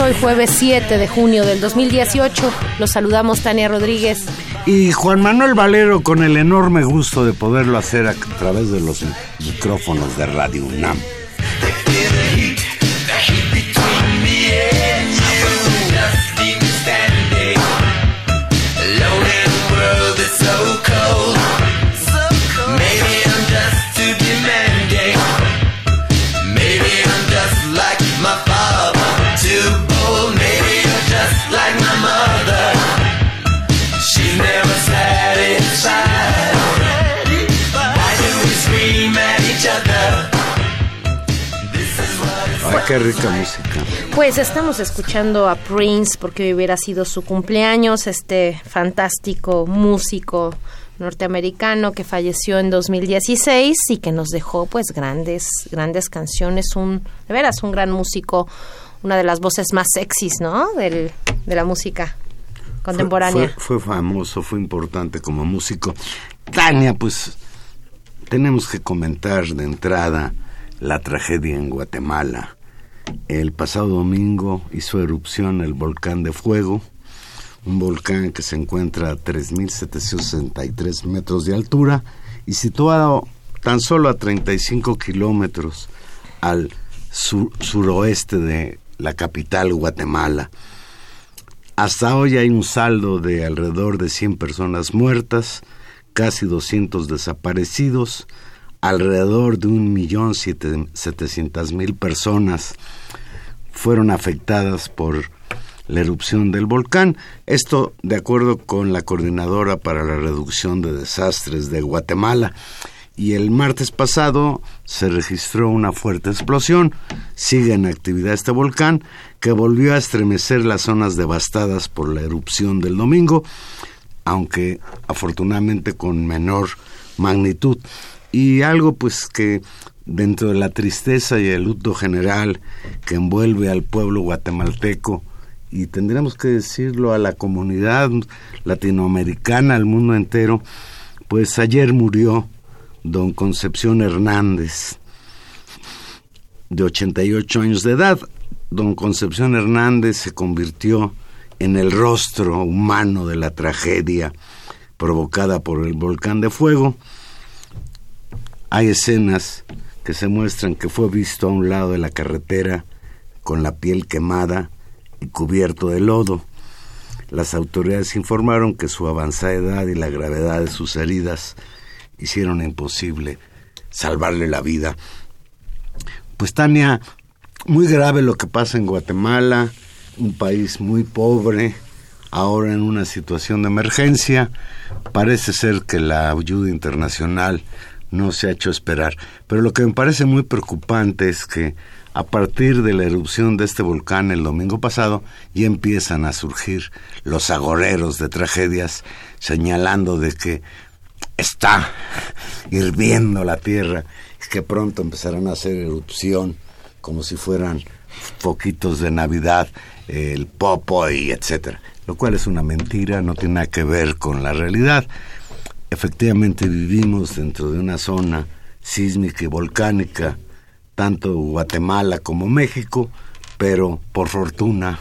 Hoy jueves 7 de junio del 2018. Los saludamos Tania Rodríguez. Y Juan Manuel Valero con el enorme gusto de poderlo hacer a través de los micrófonos de Radio UNAM. Rica música. Pues estamos escuchando a Prince porque hoy hubiera sido su cumpleaños, este fantástico músico norteamericano que falleció en 2016 y que nos dejó pues grandes grandes canciones, un de veras un gran músico, una de las voces más sexys, ¿no? Del, de la música contemporánea. Fue, fue famoso, fue importante como músico. Tania, pues tenemos que comentar de entrada la tragedia en Guatemala. El pasado domingo hizo erupción el volcán de fuego, un volcán que se encuentra a 3.763 metros de altura y situado tan solo a 35 kilómetros al suroeste de la capital Guatemala. Hasta hoy hay un saldo de alrededor de 100 personas muertas, casi 200 desaparecidos, alrededor de un millón setecientas mil personas fueron afectadas por la erupción del volcán. Esto de acuerdo con la Coordinadora para la Reducción de Desastres de Guatemala. Y el martes pasado se registró una fuerte explosión. Sigue en actividad este volcán que volvió a estremecer las zonas devastadas por la erupción del domingo, aunque afortunadamente con menor magnitud y algo pues que dentro de la tristeza y el luto general que envuelve al pueblo guatemalteco y tendremos que decirlo a la comunidad latinoamericana, al mundo entero, pues ayer murió don Concepción Hernández, de 88 años de edad. Don Concepción Hernández se convirtió en el rostro humano de la tragedia provocada por el volcán de fuego hay escenas que se muestran que fue visto a un lado de la carretera con la piel quemada y cubierto de lodo. Las autoridades informaron que su avanzada edad y la gravedad de sus heridas hicieron imposible salvarle la vida. Pues Tania, muy grave lo que pasa en Guatemala, un país muy pobre, ahora en una situación de emergencia. Parece ser que la ayuda internacional no se ha hecho esperar. Pero lo que me parece muy preocupante es que a partir de la erupción de este volcán el domingo pasado ya empiezan a surgir los agoreros de tragedias señalando de que está hirviendo la tierra y que pronto empezarán a hacer erupción como si fueran foquitos de Navidad, el popo y etcétera, lo cual es una mentira, no tiene nada que ver con la realidad. Efectivamente vivimos dentro de una zona sísmica y volcánica, tanto Guatemala como México, pero por fortuna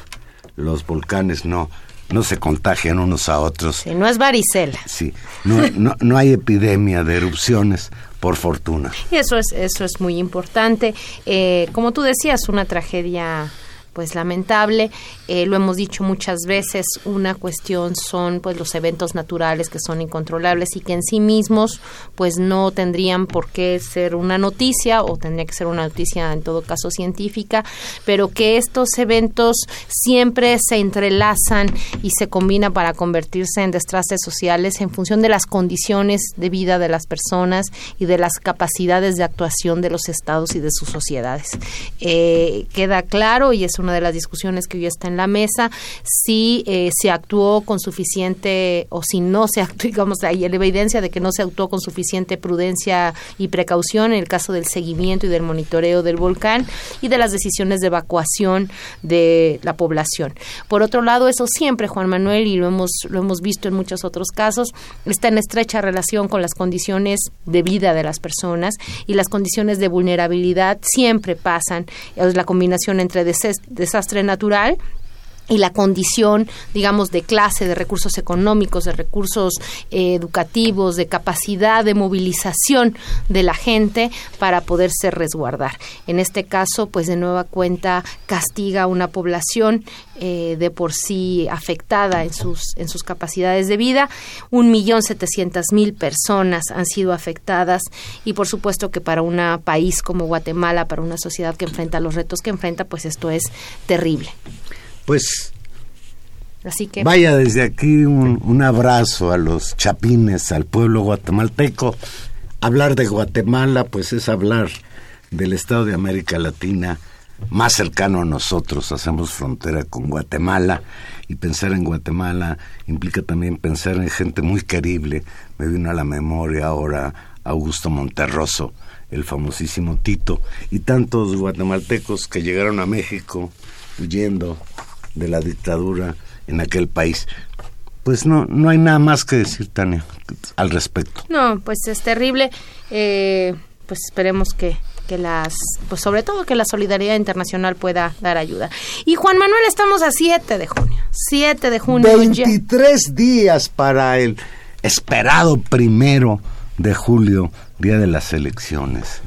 los volcanes no no se contagian unos a otros. Sí, no es varicela. Sí, no, no, no hay epidemia de erupciones, por fortuna. Y eso es, eso es muy importante. Eh, como tú decías, una tragedia pues lamentable. Eh, lo hemos dicho muchas veces, una cuestión son pues los eventos naturales que son incontrolables y que en sí mismos pues no tendrían por qué ser una noticia o tendría que ser una noticia en todo caso científica, pero que estos eventos siempre se entrelazan y se combinan para convertirse en destrastes sociales en función de las condiciones de vida de las personas y de las capacidades de actuación de los estados y de sus sociedades. Eh, queda claro y es de las discusiones que hoy está en la mesa, si eh, se actuó con suficiente o si no se actuó, digamos, hay evidencia de que no se actuó con suficiente prudencia y precaución en el caso del seguimiento y del monitoreo del volcán y de las decisiones de evacuación de la población. Por otro lado, eso siempre, Juan Manuel, y lo hemos, lo hemos visto en muchos otros casos, está en estrecha relación con las condiciones de vida de las personas y las condiciones de vulnerabilidad siempre pasan, es la combinación entre desastre natural y la condición, digamos, de clase, de recursos económicos, de recursos eh, educativos, de capacidad de movilización de la gente para poderse resguardar. En este caso, pues de nueva cuenta castiga a una población eh, de por sí afectada en sus, en sus capacidades de vida. Un millón setecientas mil personas han sido afectadas y por supuesto que para un país como Guatemala, para una sociedad que enfrenta los retos que enfrenta, pues esto es terrible. Pues Así que... Vaya desde aquí un, un, abrazo a los chapines, al pueblo guatemalteco. Hablar de Guatemala, pues es hablar del Estado de América Latina más cercano a nosotros. Hacemos frontera con Guatemala y pensar en Guatemala implica también pensar en gente muy querible. Me vino a la memoria ahora Augusto Monterroso, el famosísimo Tito, y tantos guatemaltecos que llegaron a México huyendo de la dictadura en aquel país. Pues no, no hay nada más que decir, Tania, al respecto. No, pues es terrible. Eh, pues esperemos que, que las, pues sobre todo que la solidaridad internacional pueda dar ayuda. Y Juan Manuel, estamos a 7 de junio. 7 de junio. 23 días para el esperado primero de julio, día de las elecciones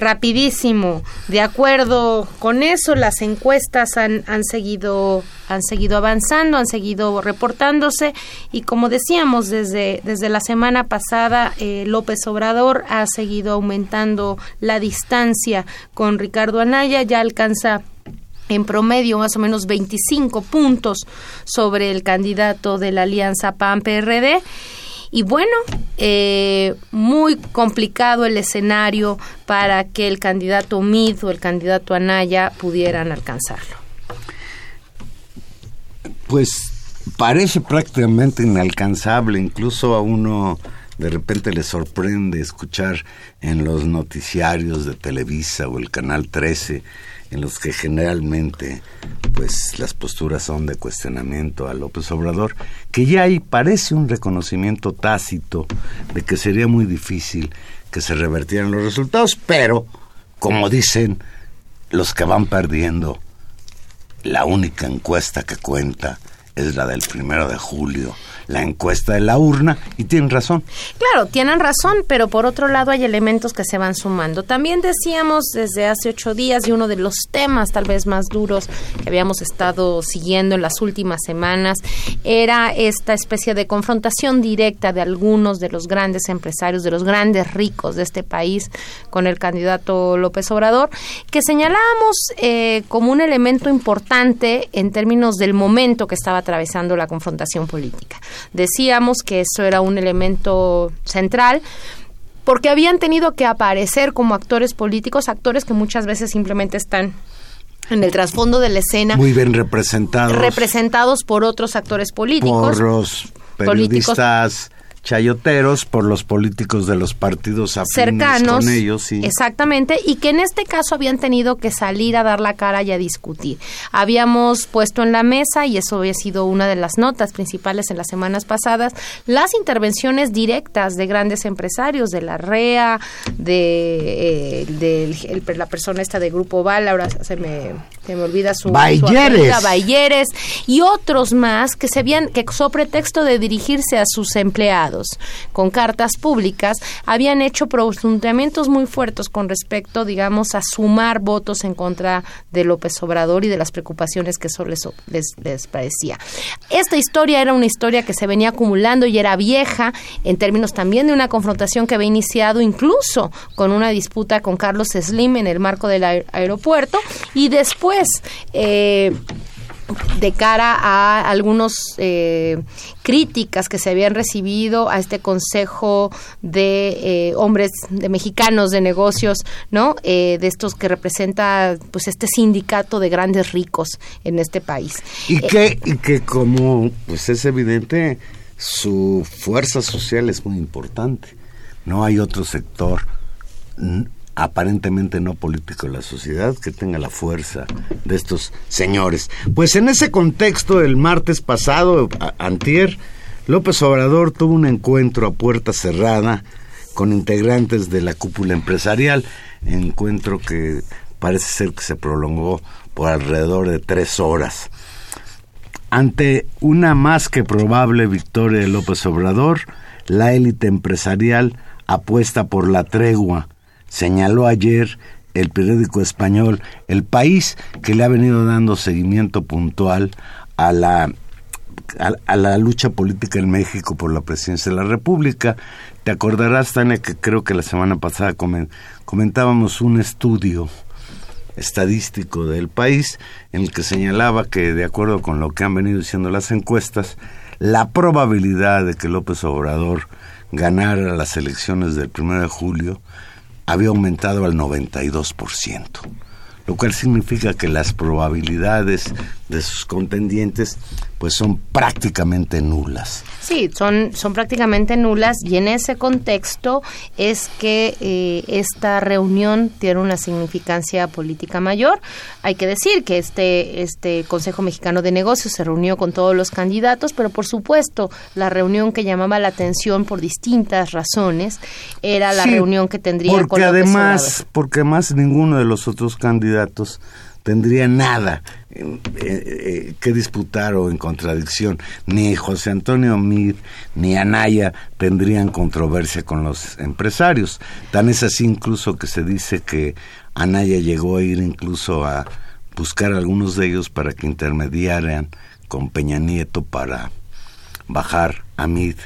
rapidísimo. De acuerdo con eso, las encuestas han, han, seguido, han seguido avanzando, han seguido reportándose. Y como decíamos desde, desde la semana pasada, eh, López Obrador ha seguido aumentando la distancia con Ricardo Anaya, ya alcanza en promedio más o menos 25 puntos sobre el candidato de la alianza PAN-PRD y bueno, eh, muy complicado el escenario para que el candidato Mid o el candidato Anaya pudieran alcanzarlo. Pues parece prácticamente inalcanzable, incluso a uno de repente le sorprende escuchar en los noticiarios de Televisa o el Canal 13 en los que generalmente pues las posturas son de cuestionamiento a López Obrador, que ya ahí parece un reconocimiento tácito de que sería muy difícil que se revertieran los resultados, pero como dicen los que van perdiendo, la única encuesta que cuenta es la del primero de julio la encuesta de la urna y tienen razón. Claro, tienen razón, pero por otro lado hay elementos que se van sumando. También decíamos desde hace ocho días y uno de los temas tal vez más duros que habíamos estado siguiendo en las últimas semanas era esta especie de confrontación directa de algunos de los grandes empresarios, de los grandes ricos de este país con el candidato López Obrador, que señalábamos eh, como un elemento importante en términos del momento que estaba atravesando la confrontación política. Decíamos que eso era un elemento central porque habían tenido que aparecer como actores políticos, actores que muchas veces simplemente están en el trasfondo de la escena. Muy bien representados. Representados por otros actores políticos. Por los periodistas chayoteros por los políticos de los partidos cercanos con ellos. Sí. exactamente y que en este caso habían tenido que salir a dar la cara y a discutir habíamos puesto en la mesa y eso había sido una de las notas principales en las semanas pasadas las intervenciones directas de grandes empresarios de la REA de, eh, la persona esta de Grupo Val ahora se me, se me olvida su, Bayeres. y otros más que se habían que sobre pretexto de dirigirse a sus empleados con cartas públicas habían hecho pronunciamientos muy fuertes con respecto, digamos, a sumar votos en contra de López Obrador y de las preocupaciones que eso les, les, parecía. Esta historia era una historia que se venía acumulando y era vieja en términos también de una confrontación que había iniciado incluso con una disputa con Carlos Slim en el marco del aeropuerto y después eh, de cara a algunos eh, críticas que se habían recibido a este consejo de eh, hombres de mexicanos de negocios no eh, de estos que representa pues este sindicato de grandes ricos en este país. Y que y que como pues es evidente su fuerza social es muy importante. No hay otro sector aparentemente no político de la sociedad que tenga la fuerza de estos señores. Pues en ese contexto, el martes pasado, antier, López Obrador tuvo un encuentro a puerta cerrada con integrantes de la cúpula empresarial, encuentro que parece ser que se prolongó por alrededor de tres horas. Ante una más que probable victoria de López Obrador, la élite empresarial apuesta por la tregua señaló ayer el periódico español El País, que le ha venido dando seguimiento puntual a la, a, la lucha política en México por la presidencia de la República. Te acordarás, Tania, que creo que la semana pasada comentábamos un estudio estadístico del país en el que señalaba que, de acuerdo con lo que han venido diciendo las encuestas, la probabilidad de que López Obrador ganara las elecciones del 1 de julio había aumentado al 92%, lo cual significa que las probabilidades de sus contendientes pues son prácticamente nulas. Sí, son, son prácticamente nulas y en ese contexto es que eh, esta reunión tiene una significancia política mayor. Hay que decir que este, este Consejo Mexicano de Negocios se reunió con todos los candidatos, pero por supuesto la reunión que llamaba la atención por distintas razones era la reunión que tendría porque con además, Porque además ninguno de los otros candidatos tendría nada eh, eh, que disputar o en contradicción. Ni José Antonio Mir ni Anaya tendrían controversia con los empresarios. Tan es así incluso que se dice que Anaya llegó a ir incluso a buscar a algunos de ellos para que intermediaran con Peña Nieto para bajar a Mid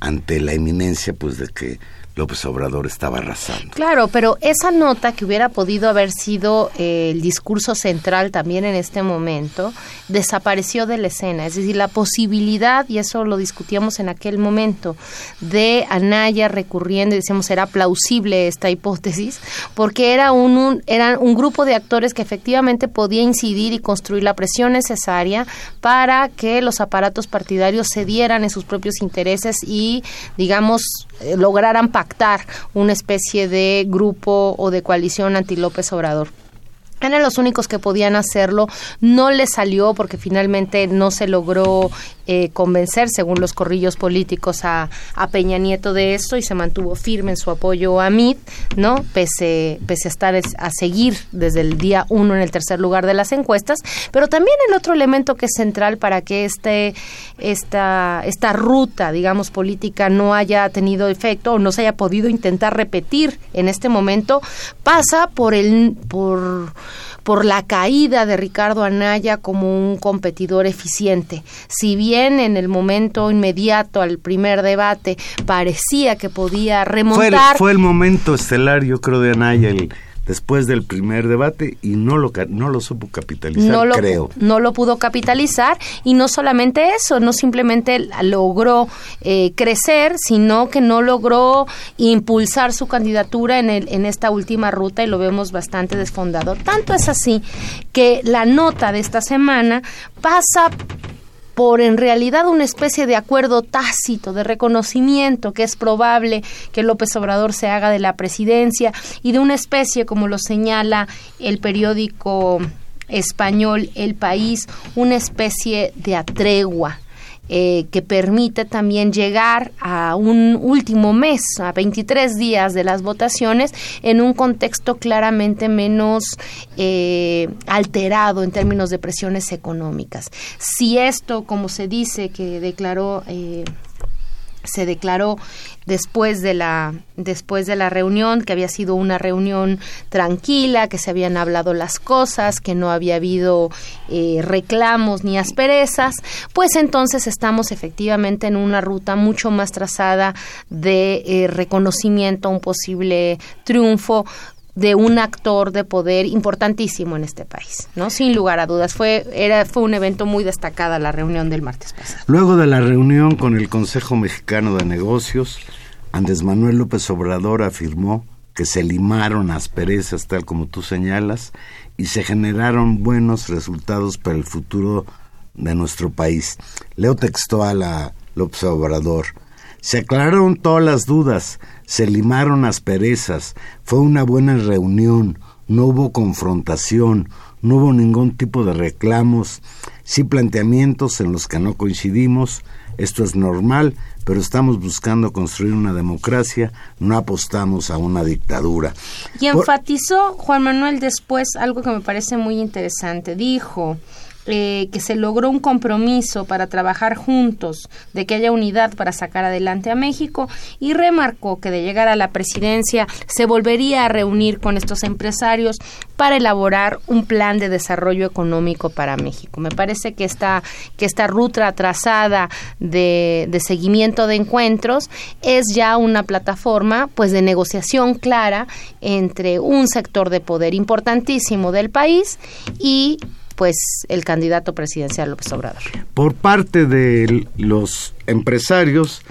ante la eminencia pues de que López Obrador estaba arrasando. Claro, pero esa nota que hubiera podido haber sido eh, el discurso central también en este momento, desapareció de la escena. Es decir, la posibilidad, y eso lo discutíamos en aquel momento, de Anaya recurriendo, y decíamos, era plausible esta hipótesis, porque era un, un, era un grupo de actores que efectivamente podía incidir y construir la presión necesaria para que los aparatos partidarios cedieran en sus propios intereses y, digamos, lograran pactar una especie de grupo o de coalición anti López Obrador eran los únicos que podían hacerlo. No le salió porque finalmente no se logró eh, convencer, según los corrillos políticos, a, a, Peña Nieto de esto y se mantuvo firme en su apoyo a MIT, ¿no? Pese, pese a estar a seguir desde el día uno en el tercer lugar de las encuestas. Pero también el otro elemento que es central para que este, esta, esta ruta, digamos, política no haya tenido efecto o no se haya podido intentar repetir en este momento, pasa por el por por la caída de Ricardo Anaya como un competidor eficiente. Si bien en el momento inmediato al primer debate parecía que podía remontar... Fue el, momento estelar, yo creo, de Anaya, el después del primer debate y no lo, no lo supo capitalizar, no lo, creo. No lo pudo capitalizar y no solamente eso, no simplemente logró eh, crecer, sino que no logró impulsar su candidatura en, el, en esta última ruta y lo vemos bastante desfondado. Tanto es así que la nota de esta semana pasa por en realidad una especie de acuerdo tácito, de reconocimiento que es probable que López Obrador se haga de la presidencia y de una especie, como lo señala el periódico español El País, una especie de atregua eh, que permite también llegar a un último mes, a 23 días de las votaciones, en un contexto claramente menos eh, alterado en términos de presiones económicas. Si esto, como se dice que declaró eh, se declaró después de la después de la reunión que había sido una reunión tranquila que se habían hablado las cosas que no había habido eh, reclamos ni asperezas pues entonces estamos efectivamente en una ruta mucho más trazada de eh, reconocimiento a un posible triunfo de un actor de poder importantísimo en este país, ¿no? Sin lugar a dudas. Fue, era, fue un evento muy destacada la reunión del martes pasado. Luego de la reunión con el Consejo Mexicano de Negocios, Andrés Manuel López Obrador afirmó que se limaron asperezas, tal como tú señalas, y se generaron buenos resultados para el futuro de nuestro país. Leo textual a López Obrador. Se aclararon todas las dudas, se limaron asperezas, fue una buena reunión, no hubo confrontación, no hubo ningún tipo de reclamos, sí planteamientos en los que no coincidimos, esto es normal, pero estamos buscando construir una democracia, no apostamos a una dictadura. Y enfatizó Juan Manuel después algo que me parece muy interesante. Dijo, eh, que se logró un compromiso para trabajar juntos, de que haya unidad para sacar adelante a México y remarcó que de llegar a la presidencia se volvería a reunir con estos empresarios para elaborar un plan de desarrollo económico para México. Me parece que esta, que esta ruta trazada de, de seguimiento de encuentros es ya una plataforma pues de negociación clara entre un sector de poder importantísimo del país y pues el candidato presidencial López Obrador. Por parte de los empresarios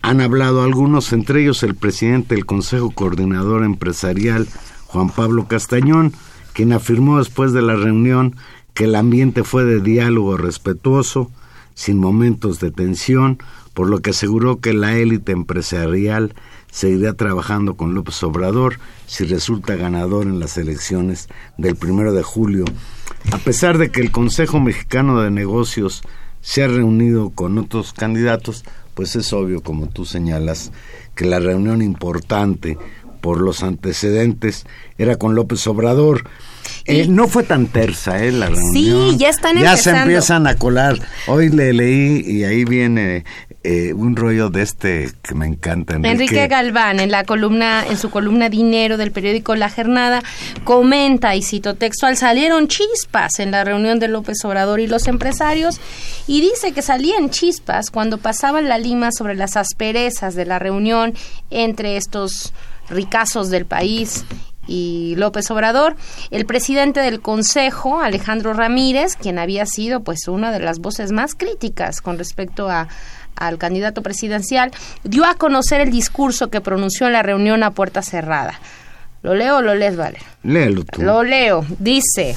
han hablado algunos, entre ellos el presidente del Consejo Coordinador Empresarial, Juan Pablo Castañón, quien afirmó después de la reunión que el ambiente fue de diálogo respetuoso, sin momentos de tensión, por lo que aseguró que la élite empresarial seguirá trabajando con López Obrador si resulta ganador en las elecciones del primero de julio a pesar de que el Consejo Mexicano de Negocios se ha reunido con otros candidatos, pues es obvio, como tú señalas, que la reunión importante por los antecedentes era con López Obrador. Eh, no fue tan tersa eh, la reunión. Sí, ya están Ya se empiezan a colar. Hoy le leí y ahí viene eh, un rollo de este que me encanta. Enrique. Galván, en la columna, en su columna Dinero del periódico La Jornada, comenta y cito textual, salieron chispas en la reunión de López Obrador y los empresarios y dice que salían chispas cuando pasaban la lima sobre las asperezas de la reunión entre estos ricazos del país y López Obrador, el presidente del Consejo, Alejandro Ramírez, quien había sido pues una de las voces más críticas con respecto a al candidato presidencial, dio a conocer el discurso que pronunció en la reunión a puerta cerrada. ¿Lo leo o lo lees, Vale? Léelo tú. Lo leo. Dice,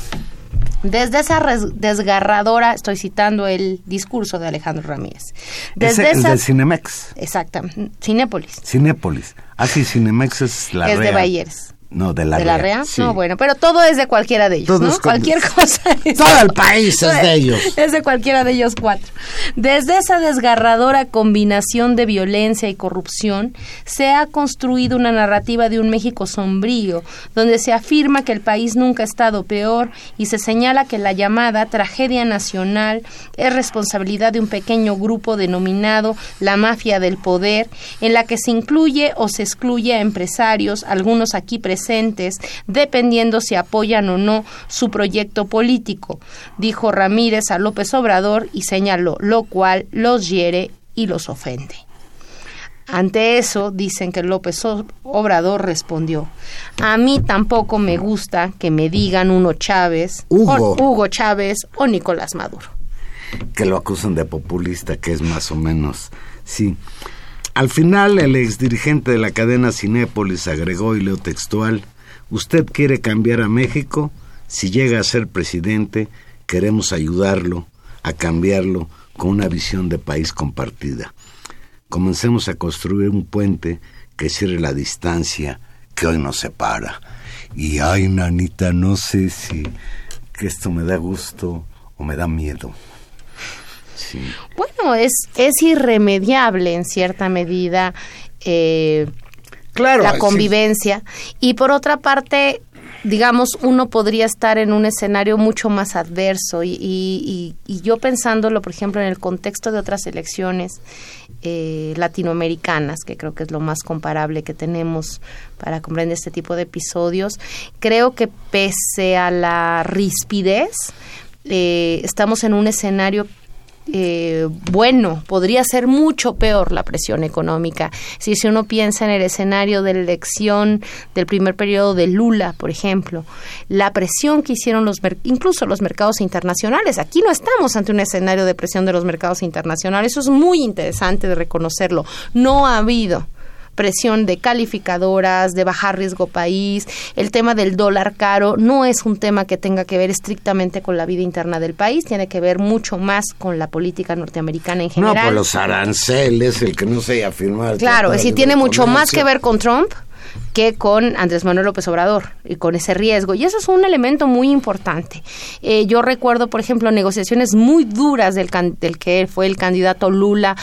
desde esa desgarradora, estoy citando el discurso de Alejandro Ramírez. Desde esa, el de Cinemex. Exactamente, Cinépolis. Cinépolis. Ah, sí, Cinemex es la Es de Bayeres. No, de la, ¿De la REA. No, bueno, pero todo es de cualquiera de ellos, ¿no? Cualquier cosa. todo el país es de ellos. Es de cualquiera de ellos cuatro. Desde esa desgarradora combinación de violencia y corrupción, se ha construido una narrativa de un México sombrío, donde se afirma que el país nunca ha estado peor y se señala que la llamada tragedia nacional es responsabilidad de un pequeño grupo denominado la mafia del poder, en la que se incluye o se excluye a empresarios, algunos aquí presentes, dependiendo si apoyan o no su proyecto político, dijo Ramírez a López Obrador y señaló, lo cual los hiere y los ofende. Ante eso, dicen que López Obrador respondió, a mí tampoco me gusta que me digan uno Chávez, Hugo, Hugo Chávez o Nicolás Maduro. Que lo acusan de populista, que es más o menos, sí. Al final, el exdirigente de la cadena Cinépolis agregó, y leo textual, usted quiere cambiar a México, si llega a ser presidente, queremos ayudarlo a cambiarlo con una visión de país compartida. Comencemos a construir un puente que cierre la distancia que hoy nos separa. Y ay, nanita, no sé si esto me da gusto o me da miedo. Bueno, es, es irremediable en cierta medida eh, claro, la convivencia. Y por otra parte, digamos, uno podría estar en un escenario mucho más adverso. Y, y, y, yo pensándolo, por ejemplo, en el contexto de otras elecciones eh, latinoamericanas, que creo que es lo más comparable que tenemos para comprender este tipo de episodios, creo que pese a la rispidez, eh, estamos en un escenario eh, bueno, podría ser mucho peor la presión económica. Si, uno piensa en el escenario de la elección del primer periodo de Lula, por ejemplo, la presión que hicieron los incluso los mercados internacionales. Aquí no estamos ante un escenario de presión de los mercados internacionales. Eso es muy interesante de reconocerlo. No ha habido presión de calificadoras, de bajar riesgo país, el tema del dólar caro no es un tema que tenga que ver estrictamente con la vida interna del país, tiene que ver mucho más con la política norteamericana en general. No, por los aranceles, el que no se haya firmado. Claro, es decir, tiene mucho más que ver con Trump que con Andrés Manuel López Obrador y con ese riesgo. Y eso es un elemento muy importante. Eh, yo recuerdo, por ejemplo, negociaciones muy duras del, del que fue el candidato Lula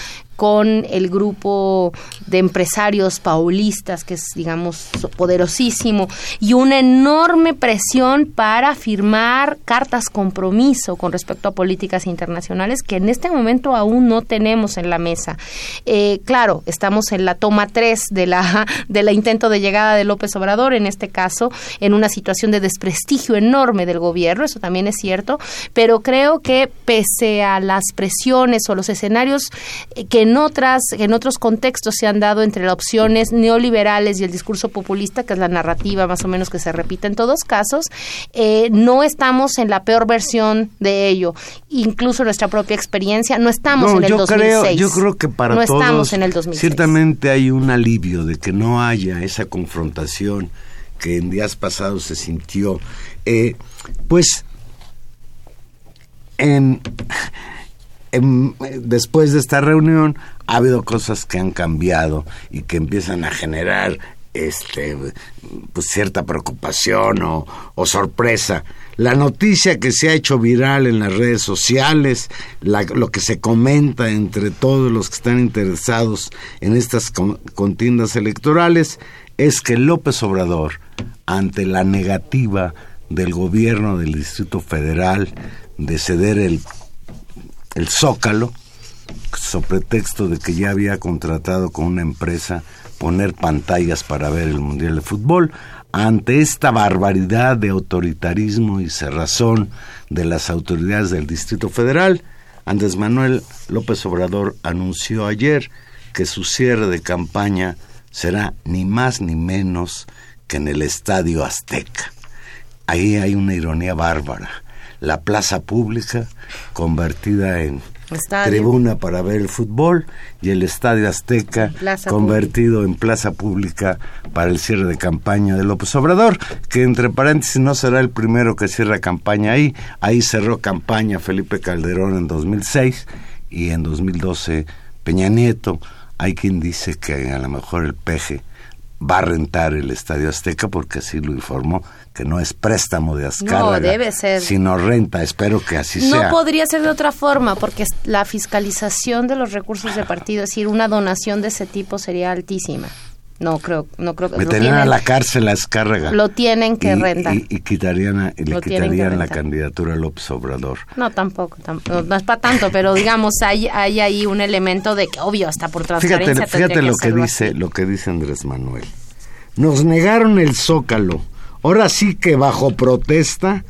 con el grupo de empresarios paulistas, que es, digamos, poderosísimo, y una enorme presión para firmar cartas compromiso con respecto a políticas internacionales que en este momento aún no tenemos en la mesa. Eh, claro, estamos en la toma 3 de la, de la intento de llegada de López Obrador, en este caso, en una situación de desprestigio enorme del gobierno, eso también es cierto, pero creo que pese a las presiones o los escenarios eh, que en otras, en otros contextos se han dado entre las opciones neoliberales y el discurso populista, que es la narrativa más o menos que se repite en todos casos, eh, no estamos en la peor versión de ello. Incluso nuestra propia experiencia, no estamos en el yo 2006. Creo, yo creo que para no todos, estamos en el 2006. ciertamente hay un alivio de que no haya esa confrontación que en días pasados se sintió. Eh, pues en después de esta reunión ha habido cosas que han cambiado y que empiezan a generar este pues cierta preocupación o, sorpresa. La noticia que se ha hecho viral en las redes sociales, lo que se comenta entre todos los que están interesados en estas contiendas electorales, es que López Obrador, ante la negativa del gobierno del Distrito Federal de ceder el el Zócalo, sobre pretexto de que ya había contratado con una empresa poner pantallas para ver el Mundial de Fútbol, ante esta barbaridad de autoritarismo y cerrazón de las autoridades del Distrito Federal, Andrés Manuel López Obrador anunció ayer que su cierre de campaña será ni más ni menos que en el Estadio Azteca. Ahí hay una ironía bárbara la plaza pública convertida en tribuna para ver el fútbol y el Estadio Azteca convertido en plaza pública para el cierre de campaña de López Obrador, que entre paréntesis no será el primero que cierra campaña ahí, ahí cerró campaña Felipe Calderón en 2006 y en 2012 Peña Nieto, hay quien dice que a lo mejor el peje va a rentar el Estadio Azteca porque así lo informó que no es préstamo de Azcárraga, no, debe ser. sino renta. Espero que así sea. No podría ser de otra forma, porque la fiscalización de los recursos de partido, es decir, una donación de ese tipo sería altísima. No creo, no creo que meterían a la cárcel a Azcárraga. Lo tienen que rentar. Y, quitarían, y le quitarían la candidatura a López Obrador. No, tampoco, no, es para tanto, pero digamos hay, hay ahí un elemento de que obvio hasta por transparencia. Fíjate, fíjate lo que dice, lo que dice Andrés Manuel. Nos negaron el zócalo Ahora sí que bajo protesta,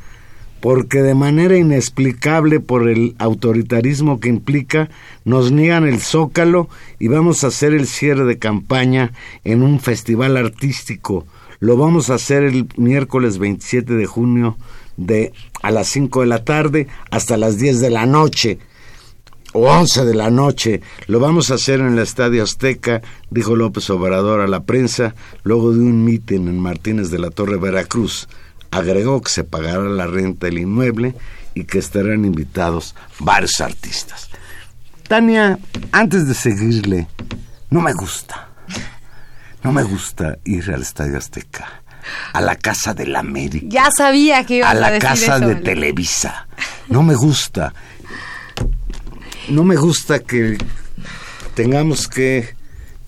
porque de manera inexplicable por el autoritarismo que implica, nos niegan el zócalo y vamos a hacer el cierre de campaña en un festival artístico. Lo vamos a hacer el miércoles 27 de junio de a las 5 de la tarde hasta las 10 de la noche o 11 de la noche. Lo vamos a hacer en el Estadio Azteca, dijo López Obrador a la prensa, luego de un mitin en Martínez de la Torre, Veracruz. Agregó que se pagará la renta del inmueble y que estarán invitados varios artistas. Tania, antes de seguirle, no me gusta. No me gusta ir al Estadio Azteca, a la Casa de la América. Ya sabía que iba a, a la decir Casa eso, de. Televisa. No me gusta. No me gusta que tengamos que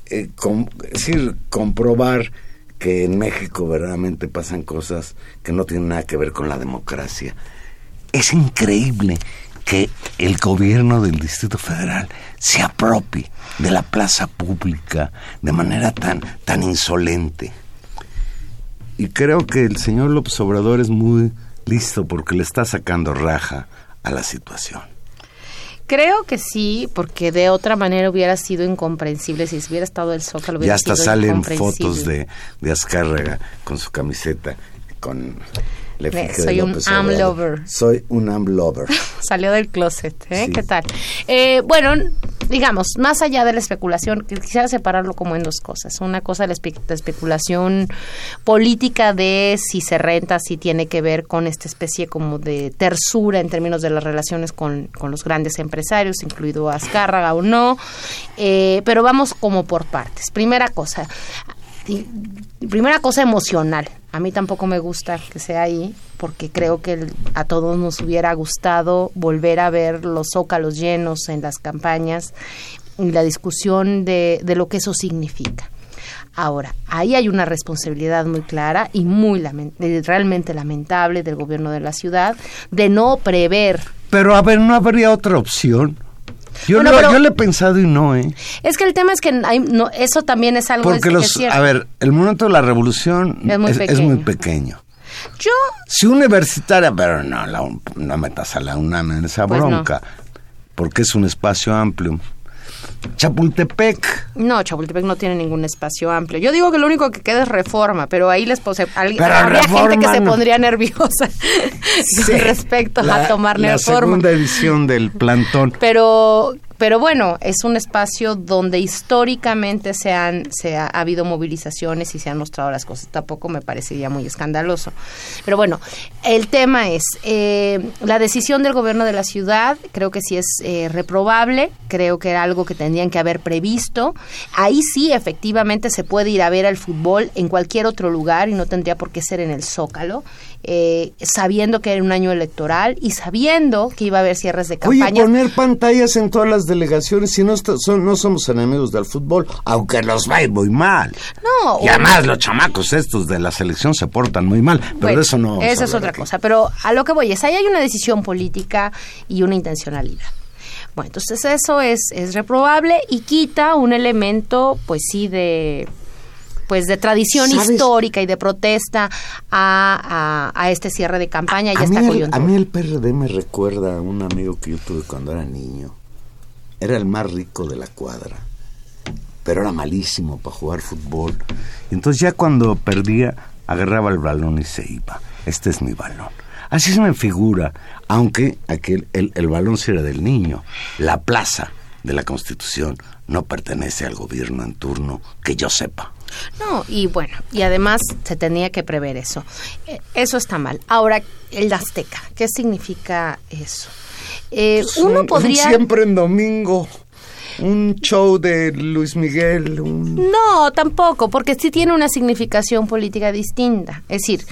eh, com- es decir, comprobar que en México verdaderamente pasan cosas que no tienen nada que ver con la democracia. Es increíble que el gobierno del Distrito Federal se apropie de la plaza pública de manera tan, tan insolente. Y creo que el señor López Obrador es muy listo porque le está sacando raja a la situación. Creo que sí, porque de otra manera hubiera sido incomprensible. Si hubiera estado el Zócalo, hubiera Ya hasta sido salen fotos de, de Azcárraga con su camiseta, con soy un am lover. Soy un am lover. Salió del closet, ¿eh? Sí. ¿Qué tal? Eh, bueno, digamos, más allá de la especulación, quisiera separarlo como en dos cosas. Una cosa, la, espe- la especulación política de si se renta, si tiene que ver con esta especie como de tersura en términos de las relaciones con, con los grandes empresarios, incluido Azcárraga o no. Eh, pero vamos como por partes. Primera cosa, primera cosa emocional. A mí tampoco me gusta que sea ahí, porque creo que a todos nos hubiera gustado volver a ver los zócalos llenos en las campañas y la discusión de, de lo que eso significa. Ahora, ahí hay una responsabilidad muy clara y muy realmente lamentable del gobierno de la ciudad de no prever Pero a ver, ¿no habría otra opción? Yo, Bueno, lo, yo le he pensado y no, ¿eh? Es que el tema es que hay- no, eso también es algo Porque es- que los, es cierto. a ver, el momento de la revolución Es muy es, es pequeño. muy pequeño. Yo Si universitaria, pero no, la no metas a la UNAM en esa Pues no. bronca, porque es un espacio amplio. Chapultepec, No, Chapultepec no tiene ningún espacio amplio. Yo digo que lo único que queda es reforma, pero ahí les pose, alguien- Pero habría gente que se pondría nerviosa con respecto la, a tomar la reforma. segunda edición del plantón. Pero, pero bueno, es un espacio donde históricamente se han, se ha, ha habido movilizaciones y se han mostrado las cosas. Tampoco me parecería muy escandaloso. Pero bueno, el tema es eh, la decisión del gobierno de la ciudad. Creo que sí es eh, reprobable. Creo que era algo que tendrían que haber previsto. Ahí sí, efectivamente, se puede ir a ver al fútbol en cualquier otro lugar y no tendría por qué ser en el Zócalo. Eh, sabiendo que era un año electoral y sabiendo que iba a haber cierres de Oye, campaña. poner pantallas en todas las delegaciones, si no, está- son, no somos enemigos del fútbol, aunque nos va a ir muy mal. No, Y además los chamacos estos de la selección se portan muy mal, pero Bueno, eso no Esa es otra aquí. cosa. Pero a lo que voy es, ahí hay una decisión política y una intencionalidad. Bueno, entonces eso es, es reprobable y quita un elemento, pues sí, de pues de tradición ¿Sabes? histórica y de protesta a, a- a este cierre de campaña y a a, esta coyuntura. a mí el PRD me recuerda a un amigo que yo tuve cuando era niño. Era el más rico de la cuadra, pero era malísimo para jugar fútbol. Y entonces ya cuando perdía, agarraba el balón y se iba. Este es mi balón. Así se me figura, aunque aquel, el, el balón sí era del niño. La plaza de la Constitución no pertenece al gobierno en turno, que yo sepa. No, y bueno, y además se tenía que prever eso. Eh, Eso está mal. Ahora, el Azteca, ¿qué significa eso? Eh, uno Un- podría... siempre en domingo. Un show de Luis Miguel. Un... No, tampoco, porque sí tiene una significación política distinta. Es decir,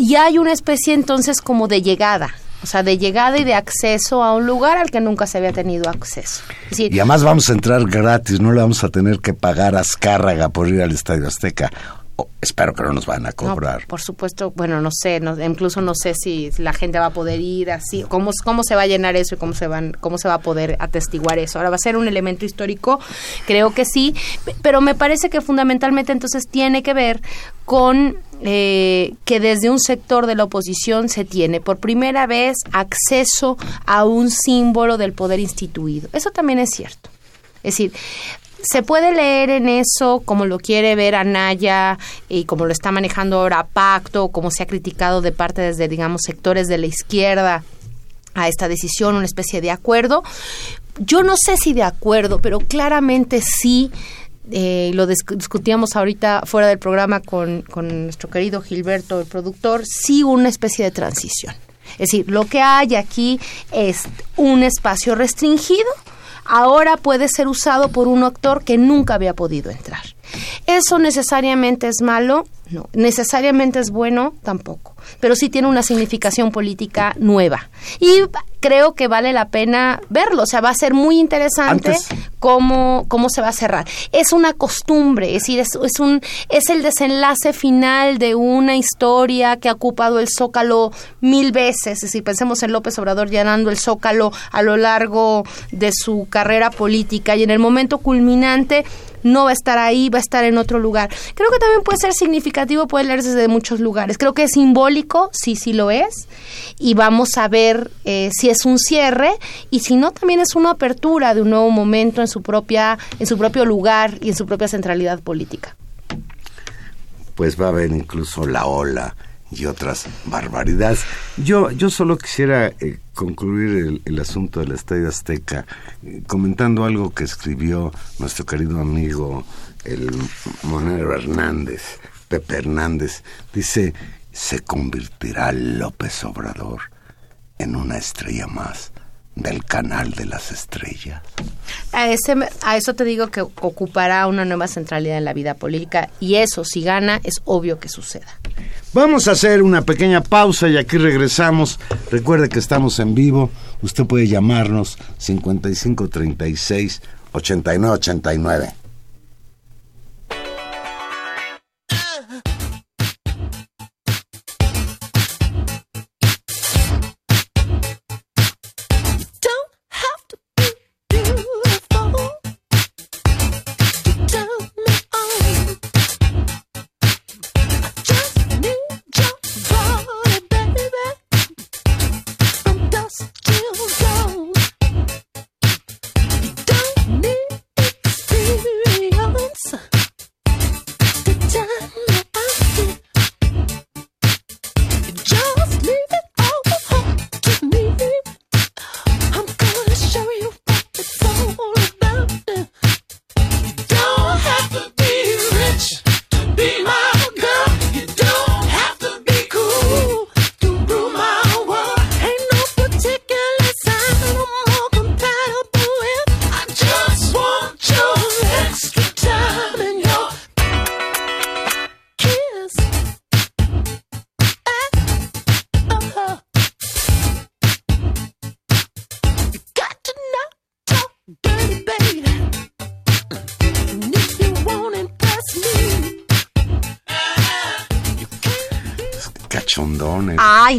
ya hay una especie entonces como de llegada, o sea, de llegada y de acceso a un lugar al que nunca se había tenido acceso. Y además vamos a entrar gratis, no le vamos a tener que pagar a Azcárraga por ir al Estadio Azteca. Oh, espero que no nos van a no, cobrar. por supuesto, bueno, no sé, no- incluso no sé si la gente va a poder ir así, cómo, cómo se va a llenar eso y cómo se van, cómo se va a poder atestiguar eso. Ahora va a ser un elemento histórico, creo que sí, pe- pero me parece que fundamentalmente entonces tiene que ver con eh, que desde un sector de la oposición se tiene por primera vez acceso a un símbolo del poder instituido. Eso también es cierto. Es decir, se puede leer en eso como lo quiere ver Anaya y como lo está manejando ahora Pacto, como se ha criticado de parte desde, digamos, sectores de la izquierda a esta decisión, una especie de acuerdo. Yo no sé si de acuerdo, pero claramente sí. eh, lo dis- discutíamos ahorita fuera del programa con, con nuestro querido Gilberto, el productor, sí una especie de transición. Es decir, lo que hay aquí es un espacio restringido ahora puede ser usado por un actor que nunca había podido entrar. ¿Eso necesariamente es malo? No. ¿Necesariamente es bueno? Tampoco. Pero sí tiene una significación política nueva. Y creo que vale la pena verlo. O sea, va a ser muy interesante cómo, cómo se va a cerrar. Es una costumbre, es decir, es, es, un, es el desenlace final de una historia que ha ocupado el Zócalo mil veces. Es decir, pensemos en López Obrador llenando el Zócalo a lo largo de su carrera política y en el momento culminante no va a estar ahí, va a estar en otro lugar. Creo que también puede ser significativo, puede leerse desde muchos lugares. Creo que es simbólico, sí, sí lo es, y vamos a ver eh, si es un cierre y si no también es una apertura de un nuevo momento en su propia, en su propio lugar y en su propia centralidad política. Pues va a haber incluso la ola y otras barbaridades. Yo, yo solo quisiera eh, concluir el, asunto del Estadio Azteca eh, comentando algo que escribió nuestro querido amigo el Monero Hernández, Pepe Hernández. Dice, se convertirá López Obrador en una estrella más del canal de las estrellas. A, ese, a eso te digo que ocupará una nueva centralidad en la vida política y eso, si gana, es obvio que suceda. Vamos a hacer una pequeña pausa y aquí regresamos. Recuerde que estamos en vivo. Usted puede llamarnos 5536 8989.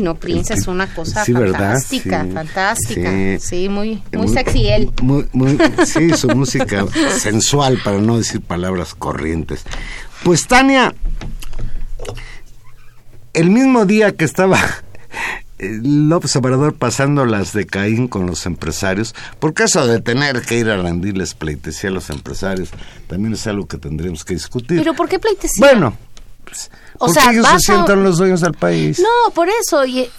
No, Prince es una cosa fantástica, fantástica. Sí, muy, muy, sexy él. sí, su música sensual, para no decir palabras corrientes. Pues Tania, el mismo día que estaba López Obrador pasando las de Caín con los empresarios, porque eso de tener que ir a rendirles pleitesía a los empresarios también es algo que tendremos que discutir. ¿Pero por qué pleitesía? Bueno, pues, o sea, ellos se sientan los dueños del país. No, por eso. Y,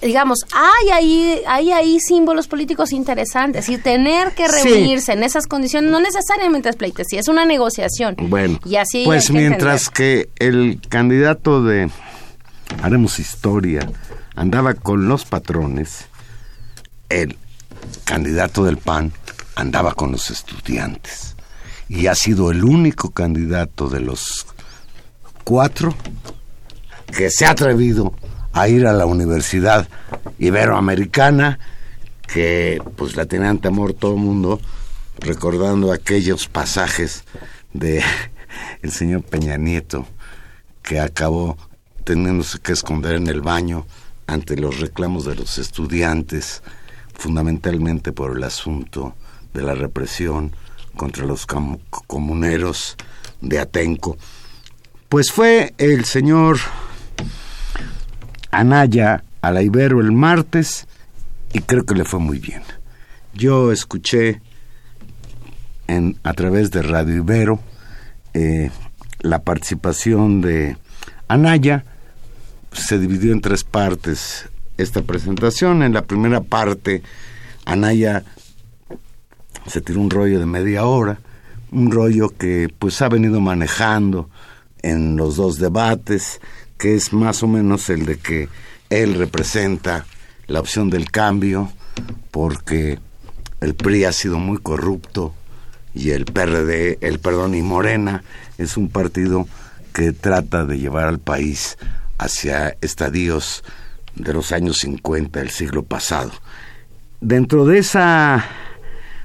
digamos, hay ahí, hay ahí símbolos políticos interesantes y tener que reunirse en esas condiciones no necesariamente es pleitesía, es una negociación. Bueno, y así pues mientras que el candidato de Haremos Historia andaba con los patrones, el candidato del PAN andaba con los estudiantes y ha sido el único candidato de los cuatro que se ha atrevido a ir a la Universidad Iberoamericana, que pues la tenían temor todo el mundo, recordando aquellos pasajes de el señor Peña Nieto, que acabó teniéndose que esconder en el baño ante los reclamos de los estudiantes, fundamentalmente por el asunto de la represión contra los comuneros de Atenco. Pues fue el señor Anaya a la Ibero el martes y creo que le fue muy bien. Yo escuché en, a través de Radio Ibero eh, la participación de Anaya. Se dividió en tres partes esta presentación. En la primera parte, Anaya se tiró un rollo de media hora, un rollo que pues ha venido manejando en los dos debates, que es más o menos el de que él representa la opción del cambio, porque el PRI ha sido muy corrupto y el PRD, el perdón, y Morena es un partido que trata de llevar al país hacia estadios de los años 50 del siglo pasado. Dentro de esa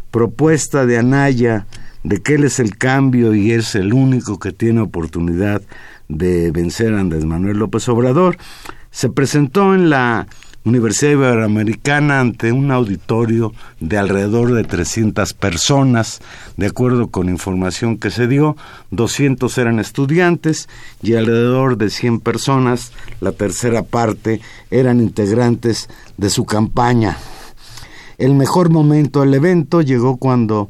propuesta de Anaya de que él es el cambio y es el único que tiene oportunidad de vencer a Andrés Manuel López Obrador, se presentó en la Universidad Iberoamericana ante un auditorio de alrededor de 300 personas, de acuerdo con información que se dio, 200 eran estudiantes y alrededor de 100 personas, la tercera parte, eran integrantes de su campaña. El mejor momento del evento llegó cuando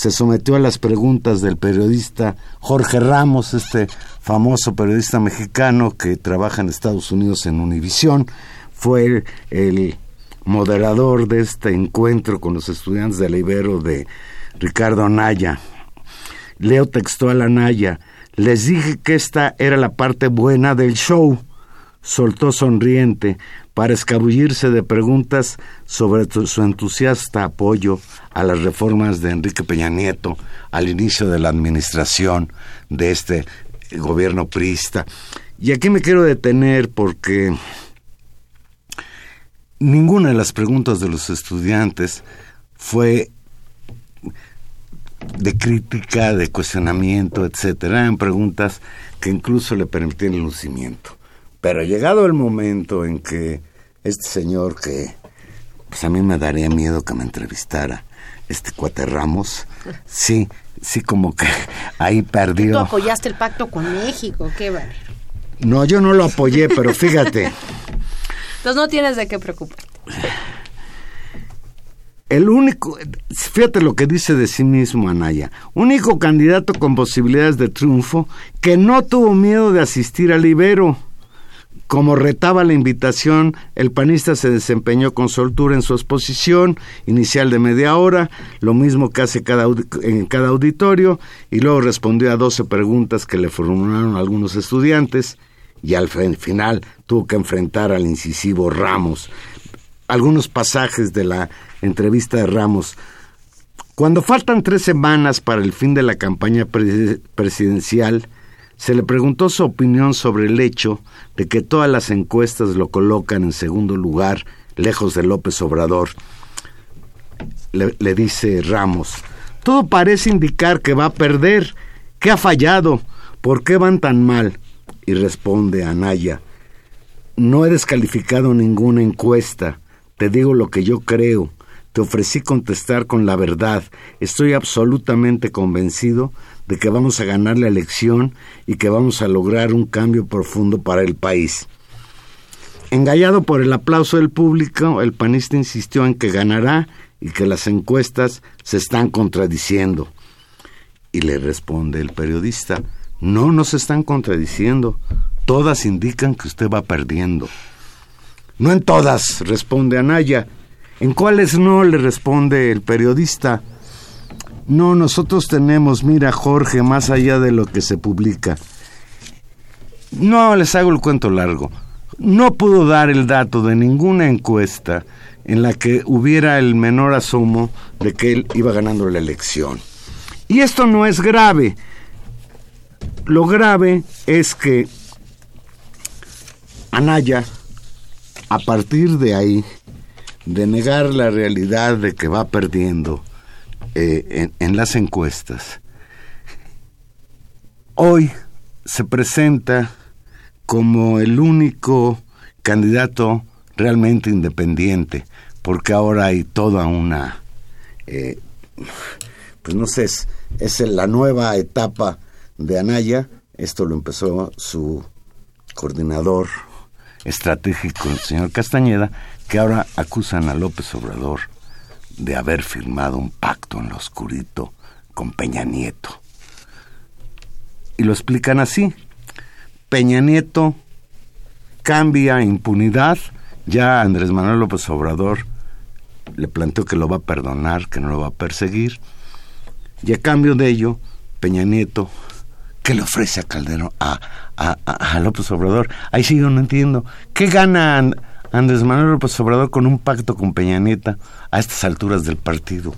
se sometió a las preguntas del periodista Jorge Ramos, este famoso periodista mexicano que trabaja en Estados Unidos en Univisión, fue el, moderador de este encuentro con los estudiantes del Ibero de Ricardo Anaya. Leo textual a Anaya, les dije que esta era la parte buena del show. Soltó sonriente para escabullirse de preguntas sobre su entusiasta apoyo a las reformas de Enrique Peña Nieto al inicio de la administración de este gobierno priista. Y aquí me quiero detener porque ninguna de las preguntas de los estudiantes fue de crítica, de cuestionamiento, etcétera. Eran preguntas que incluso le permitían el lucimiento. Pero llegado el momento en que este señor que pues a mí me daría miedo que me entrevistara, este cuate Ramos, sí, sí como que ahí perdió. Tú apoyaste el pacto con México, qué vale. No, yo no lo apoyé, pero fíjate. Entonces no tienes de qué preocuparte. El único, fíjate lo que dice de sí mismo Anaya, único candidato con posibilidades de triunfo que no tuvo miedo de asistir al Ibero. Como retaba la invitación, el panista se desempeñó con soltura en su exposición inicial de media hora, lo mismo que hace cada, en cada auditorio, y luego respondió a 12 preguntas que le formularon algunos estudiantes y al final tuvo que enfrentar al incisivo Ramos. Algunos pasajes de la entrevista de Ramos. Cuando faltan tres semanas para el fin de la campaña presidencial, se le preguntó su opinión sobre el hecho de que todas las encuestas lo colocan en segundo lugar, lejos de López Obrador. Le, dice Ramos, todo parece indicar que va a perder, que ha fallado, ¿por qué van tan mal? Y responde Anaya, no he descalificado ninguna encuesta, te digo lo que yo creo, te ofrecí contestar con la verdad, estoy absolutamente convencido de que vamos a ganar la elección y que vamos a lograr un cambio profundo para el país. Engallado por el aplauso del público, el panista insistió en que ganará y que las encuestas se están contradiciendo. Y le responde el periodista, no, no se están contradiciendo. Todas indican que usted va perdiendo. No en todas, responde Anaya. ¿En cuáles no? le responde el periodista. No, nosotros tenemos, mira Jorge, más allá de lo que se publica. No, les hago el cuento largo. No pudo dar el dato de ninguna encuesta en la que hubiera el menor asomo de que él iba ganando la elección. Y esto no es grave, lo grave es que Anaya, a partir de ahí, de negar la realidad de que va perdiendo eh, en las encuestas, hoy se presenta como el único candidato realmente independiente, porque ahora hay toda una, eh, pues no sé, es, es la nueva etapa de Anaya. Esto lo empezó su coordinador estratégico, el señor Castañeda, que ahora acusan a López Obrador de haber firmado un pacto en lo oscurito con Peña Nieto. Y lo explican así. Peña Nieto cambia impunidad, ya Andrés Manuel López Obrador le planteó que lo va a perdonar, que no lo va a perseguir, y a cambio de ello, Peña Nieto ¿Qué le ofrece a Calderón, a, López Obrador? Ahí sí yo no entiendo. ¿Qué gana Andrés Manuel López Obrador con un pacto con Peña Nieto a estas alturas del partido.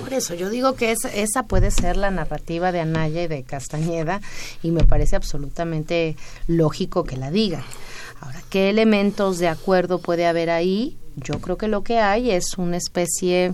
Por eso yo digo que esa puede ser la narrativa de Anaya y de Castañeda y me parece absolutamente lógico que la digan. Ahora, ¿qué elementos de acuerdo puede haber ahí? Yo creo que lo que hay es una especie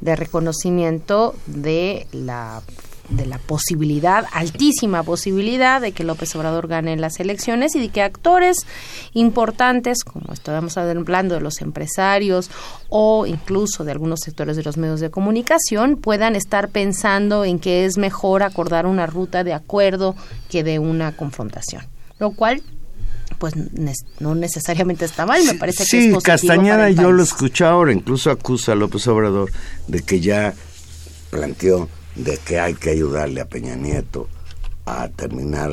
de reconocimiento de la de la posibilidad, altísima posibilidad de que López Obrador gane las elecciones y de que actores importantes, como estábamos hablando de los empresarios o incluso de algunos sectores de los medios de comunicación, puedan estar pensando en que es mejor acordar una ruta de acuerdo que de una confrontación. Lo cual pues no necesariamente está mal, me parece que es positivo Castañeda yo lo escuché ahora, incluso acusa a López Obrador de que ya planteó de que hay que ayudarle a Peña Nieto a terminar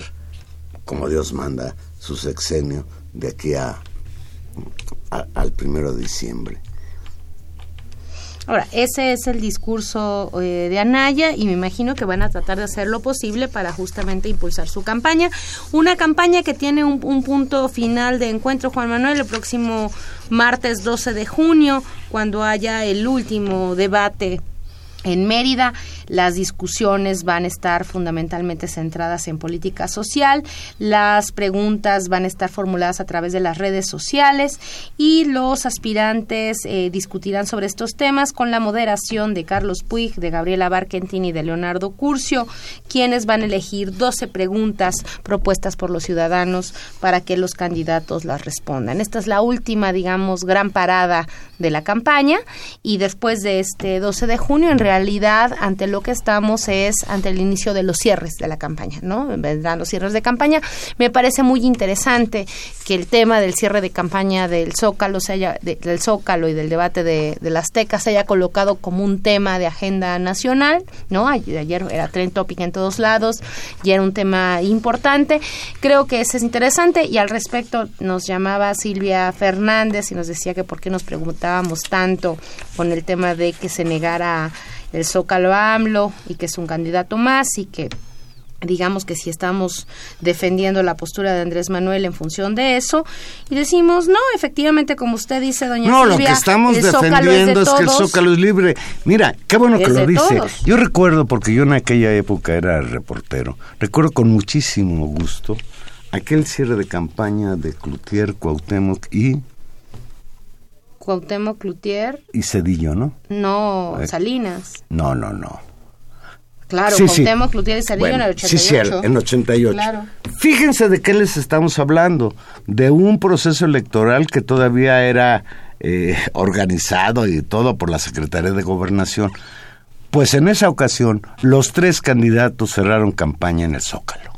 como Dios manda su sexenio de aquí a, al primero de diciembre. Ahora, ese es el discurso eh, de Anaya y me imagino que van a tratar de hacer lo posible para justamente impulsar su campaña. Una campaña que tiene un, un punto final de encuentro, Juan Manuel, el próximo martes 12 de junio, cuando haya el último debate en Mérida las discusiones van a estar fundamentalmente centradas en política social, las preguntas van a estar formuladas a través de las redes sociales y los aspirantes eh, discutirán sobre estos temas con la moderación de Carlos Puig, de Gabriela Barquentini y de Leonardo Curcio, quienes van a elegir 12 preguntas propuestas por los ciudadanos para que los candidatos las respondan. Esta es la última, digamos, gran parada de la campaña y después de este 12 de junio, en realidad, ante lo que estamos es ante el inicio de los cierres de la campaña, ¿no? Vendrán los cierres de campaña. Me parece muy interesante que el tema del cierre de campaña del Zócalo, se haya, del Zócalo y del debate de, de las Tecas se haya colocado como un tema de agenda nacional, ¿no? Ayer era trend topic en todos lados y era un tema importante. Creo que ese es interesante y al respecto nos llamaba Silvia Fernández y nos decía que por qué nos preguntábamos tanto con el tema de que se negara el Zócalo AMLO y que es un candidato más y que digamos que si estamos defendiendo la postura de Andrés Manuel en función de eso y decimos no efectivamente como usted dice doña no lo que estamos defendiendo es, que el Zócalo es libre mira qué bueno que lo dice. yo recuerdo porque yo en aquella época era reportero recuerdo con muchísimo gusto aquel cierre de campaña de Cloutier Cuauhtémoc y Cuauhtémoc Cloutier. Y Cedillo, ¿no? No, eh, Salinas. No, no, no. Claro, Cuauhtémoc Cloutier y Cedillo en el 88. Sí, sí, en 88. Claro. Fíjense de qué les estamos hablando. De un proceso electoral que todavía era eh, organizado y todo por la Secretaría de Gobernación. Pues en esa ocasión los tres candidatos cerraron campaña en el Zócalo.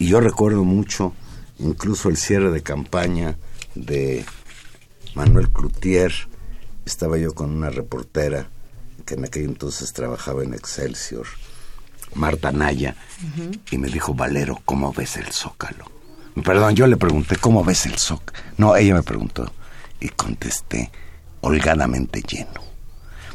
Y yo recuerdo mucho incluso el cierre de campaña de Manuel Cloutier, estaba yo con una reportera que en aquel entonces trabajaba en Excelsior, Marta Naya, y me dijo, Valero, ¿cómo ves el zócalo? Perdón, yo le pregunté, ¿cómo ves el zócalo? No, ella me preguntó, y contesté, holgadamente lleno.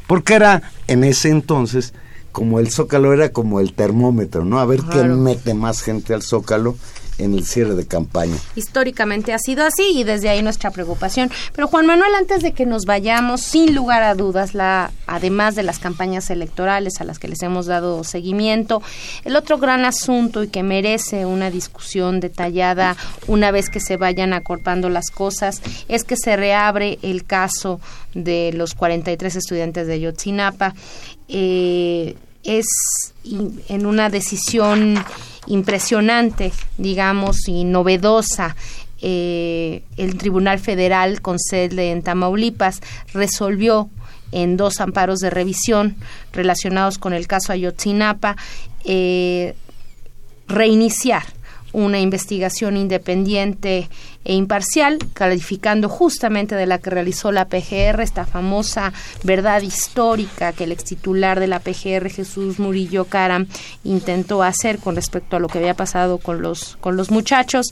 Porque era en ese entonces, como el zócalo era como el termómetro, ¿no? A ver quién mete más gente al zócalo en el cierre de campaña. Históricamente ha sido así y desde ahí nuestra preocupación. Pero Juan Manuel, antes de que nos vayamos, sin lugar a dudas, la, además de las campañas electorales a las que les hemos dado seguimiento, el otro gran asunto y que merece una discusión detallada una vez que se vayan acortando las cosas es que se reabre el caso de los 43 estudiantes de Yotzinapa. Eh, es en una decisión impresionante, digamos, y novedosa. Eh, el Tribunal Federal con sede en Tamaulipas resolvió en dos amparos de revisión relacionados con el caso Ayotzinapa eh, reiniciar una investigación independiente e imparcial, calificando justamente de la que realizó la PGR, esta famosa verdad histórica que el ex titular de la PGR, Jesús Murillo Caram, intentó hacer con respecto a lo que había pasado con los, con los muchachos,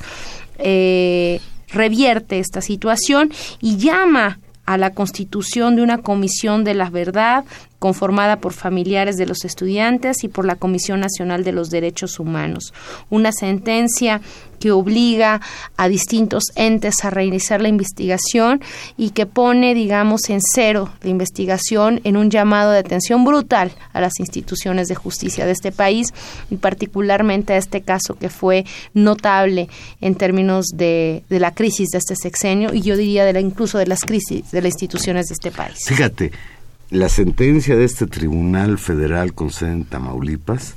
eh, revierte esta situación y llama a la constitución de una comisión de la verdad conformada por familiares de los estudiantes y por la Comisión Nacional de los Derechos Humanos. Una sentencia que obliga a distintos entes a reiniciar la investigación y que pone, digamos, en cero la investigación en un llamado de atención brutal a las instituciones de justicia de este país y particularmente a este caso que fue notable en términos de, la crisis de este sexenio y yo diría de la, incluso de las crisis de las instituciones de este país. Fíjate, la sentencia de este Tribunal Federal con sede en Tamaulipas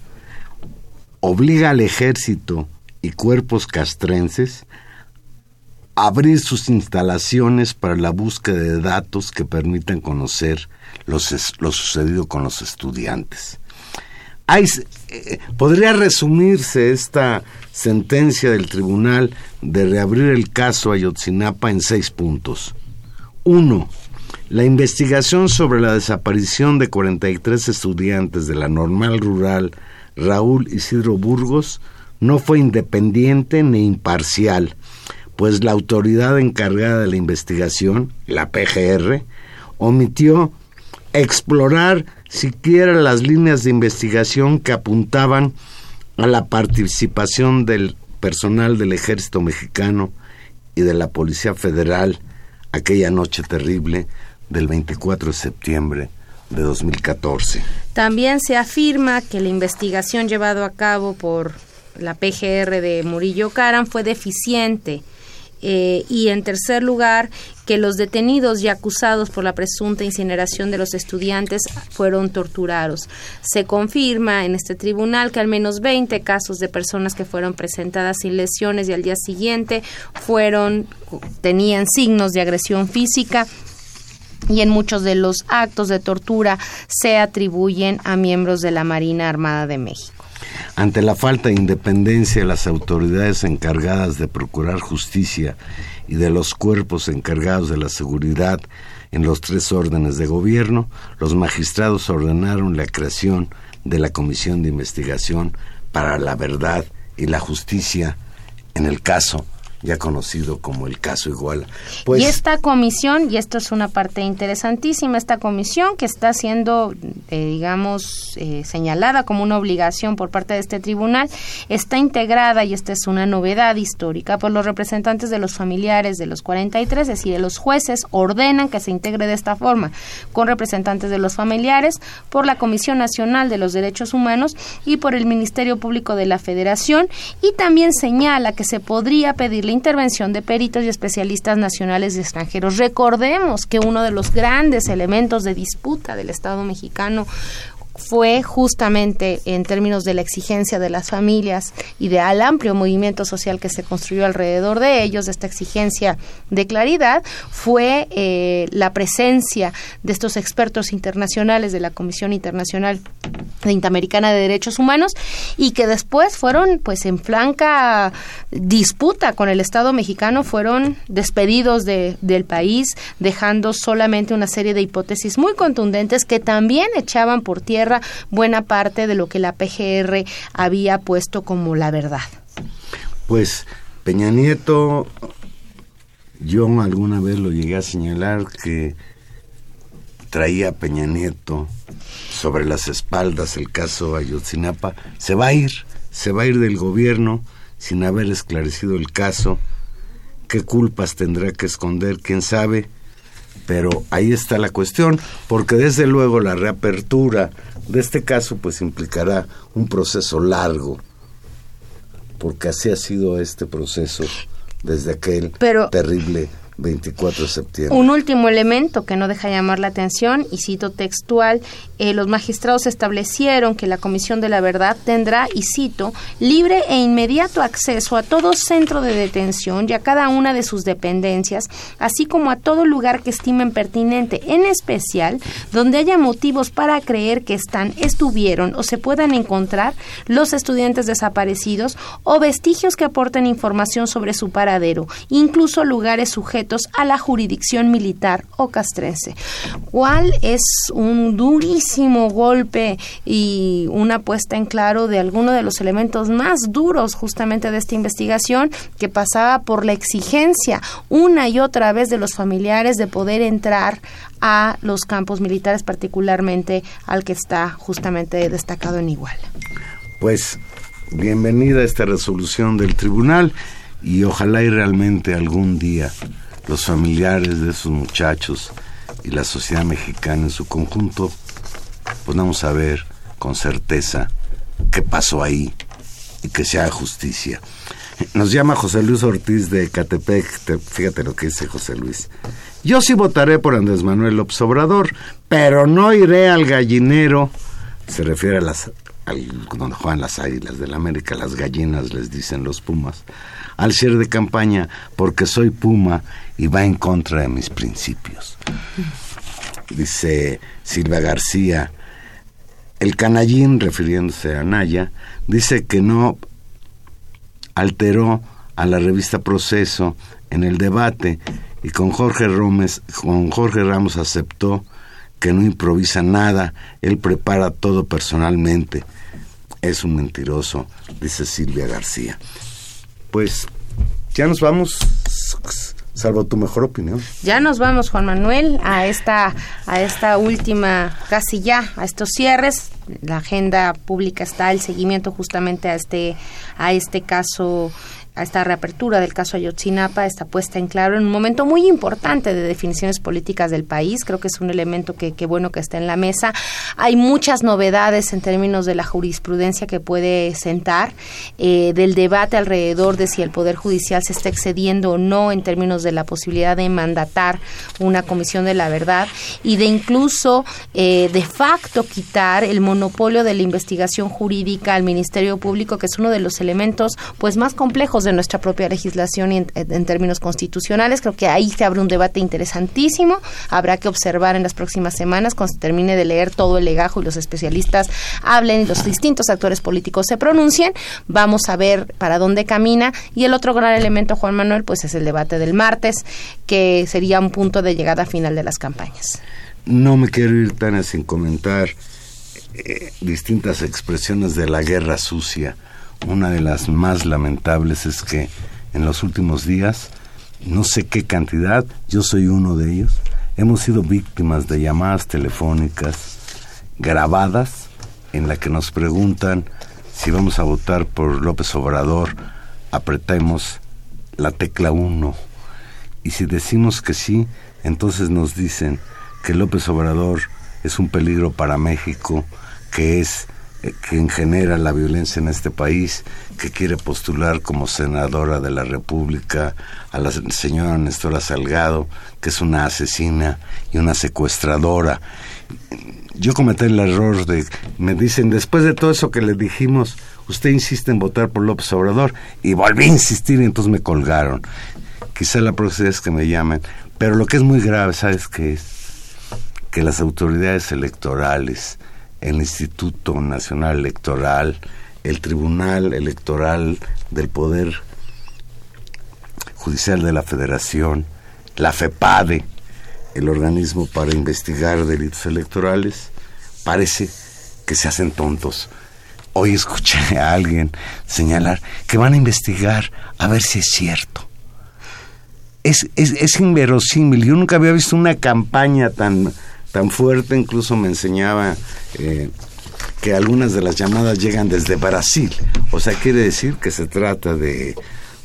obliga al ejército y cuerpos castrenses abrir sus instalaciones para la búsqueda de datos que permitan conocer lo sucedido con los estudiantes. Eh, podría resumirse esta sentencia del tribunal de reabrir el caso Ayotzinapa en seis puntos. Uno, la investigación sobre la desaparición de 43 estudiantes de la normal rural Raúl Isidro Burgos no fue independiente ni imparcial, pues la autoridad encargada de la investigación, la PGR, omitió explorar siquiera las líneas de investigación que apuntaban a la participación del personal del ejército mexicano y de la Policía Federal aquella noche terrible del 24 de septiembre de 2014. También se afirma que la investigación llevada a cabo por la PGR de Murillo Caran fue deficiente. Eh, y en tercer lugar, que los detenidos y acusados por la presunta incineración de los estudiantes fueron torturados. Se confirma en este tribunal que al menos 20 casos de personas que fueron presentadas sin lesiones y al día siguiente fueron tenían signos de agresión física y en muchos de los actos de tortura se atribuyen a miembros de la Marina Armada de México. Ante la falta de independencia de las autoridades encargadas de procurar justicia y de los cuerpos encargados de la seguridad en los tres órdenes de gobierno, los magistrados ordenaron la creación de la Comisión de Investigación para la Verdad y la Justicia en el caso ya conocido como el caso Iguala. Pues, y esta comisión, y esto es una parte interesantísima, esta comisión que está siendo, eh, digamos, eh, señalada como una obligación por parte de este tribunal, está integrada, y esta es una novedad histórica, por los representantes de los familiares de los 43, es decir, los jueces ordenan que se integre de esta forma, con representantes de los familiares, por la Comisión Nacional de los Derechos Humanos y por el Ministerio Público de la Federación, y también señala que se podría pedirle intervención de peritos y especialistas nacionales y extranjeros. Recordemos que uno de los grandes elementos de disputa del Estado mexicano fue justamente en términos de la exigencia de las familias y del amplio movimiento social que se construyó alrededor de ellos, de esta exigencia de claridad, fue eh, la presencia de estos expertos internacionales de la Comisión Internacional Interamericana de Derechos Humanos y que después fueron pues en flanca disputa con el Estado mexicano, fueron despedidos de, del país, dejando solamente una serie de hipótesis muy contundentes que también echaban por tierra buena parte de lo que la PGR había puesto como la verdad. Pues Peña Nieto, yo alguna vez lo llegué a señalar que traía Peña Nieto sobre las espaldas el caso Ayotzinapa, se va a ir, se va a ir del gobierno sin haber esclarecido el caso. ¿Qué culpas tendrá que esconder? ¿Quién sabe? Pero ahí está la cuestión, porque desde luego la reapertura de este caso pues implicará un proceso largo, porque así ha sido este proceso desde aquel terrible 24 de septiembre. Un último elemento que no deja llamar la atención, y cito textual, eh, los magistrados establecieron que la Comisión de la Verdad tendrá, y cito, libre e inmediato acceso a todo centro de detención y a cada una de sus dependencias, así como a todo lugar que estimen pertinente, en especial donde haya motivos para creer que están, estuvieron o se puedan encontrar los estudiantes desaparecidos o vestigios que aporten información sobre su paradero, incluso lugares sujetos a la jurisdicción militar o castrense. ¿Cuál es un durísimo golpe y una puesta en claro de alguno de los elementos más duros justamente de esta investigación que pasaba por la exigencia una y otra vez de los familiares de poder entrar a los campos militares, particularmente al que está justamente destacado en Iguala. Pues bienvenida a esta resolución del tribunal y ojalá y realmente algún día los familiares de esos muchachos y la sociedad mexicana en su conjunto podamos saber con certeza qué pasó ahí y que se haga justicia. Nos llama José Luis Ortiz de Catepec, fíjate lo que dice José Luis. Yo sí votaré por Andrés Manuel López Obrador, pero no iré al gallinero, se refiere a las al, donde juegan las águilas de la América, las gallinas les dicen los pumas, al cierre de campaña porque soy puma y va en contra de mis principios. Dice Silvia García, el canallín, refiriéndose a Naya, dice que no alteró a la revista Proceso en el debate y con Jorge, con Jorge Ramos aceptó que no improvisa nada, él prepara todo personalmente. Es un mentiroso, dice Silvia García. Pues ya nos vamos, salvo tu mejor opinión. Ya nos vamos, Juan Manuel, a esta, a esta última, casi ya, a estos cierres. La agenda pública está, el seguimiento justamente a este, a este caso a esta reapertura del caso Ayotzinapa, está puesta en claro en un momento muy importante de definiciones políticas del país. Creo que es un elemento que, bueno que está en la mesa. Hay muchas novedades en términos de la jurisprudencia que puede sentar, eh, del debate alrededor de si el Poder Judicial se está excediendo o no en términos de la posibilidad de mandatar una comisión de la verdad y de incluso eh, de facto quitar el monopolio de la investigación jurídica al Ministerio Público, que es uno de los elementos pues más complejos de nuestra propia legislación y en, términos constitucionales. Creo que ahí se abre un debate interesantísimo. Habrá que observar en las próximas semanas, cuando se termine de leer todo el legajo y los especialistas hablen y los distintos actores políticos se pronuncien. Vamos a ver para dónde camina. Y el otro gran elemento, Juan Manuel, pues es el debate del martes, que sería un punto de llegada final de las campañas. No me quiero ir tan sin comentar eh, distintas expresiones de la guerra sucia una de las más lamentables es que en los últimos días, no sé qué cantidad, yo soy uno de ellos, hemos sido víctimas de llamadas telefónicas grabadas en la que nos preguntan si vamos a votar por López Obrador, apretemos la tecla 1. Y si decimos que sí, entonces nos dicen que López Obrador es un peligro para México, que es quien genera la violencia en este país, que quiere postular como senadora de la República a la señora Nestora Salgado, que es una asesina y una secuestradora. Yo cometí el error de, me dicen, después de todo eso que le dijimos, usted insiste en votar por López Obrador, y volví a insistir y entonces me colgaron. Quizá la próxima vez que me llamen, pero lo que es muy grave, ¿sabes qué es? Que las autoridades electorales, el Instituto Nacional Electoral, el Tribunal Electoral del Poder Judicial de la Federación, la FEPADE, el organismo para investigar delitos electorales, parece que se hacen tontos. Hoy escuché a alguien señalar que van a investigar a ver si es cierto. Es, es, es inverosímil. Yo nunca había visto una campaña tan tan fuerte, incluso me enseñaba eh, que algunas de las llamadas llegan desde Brasil. O sea, quiere decir que se trata de,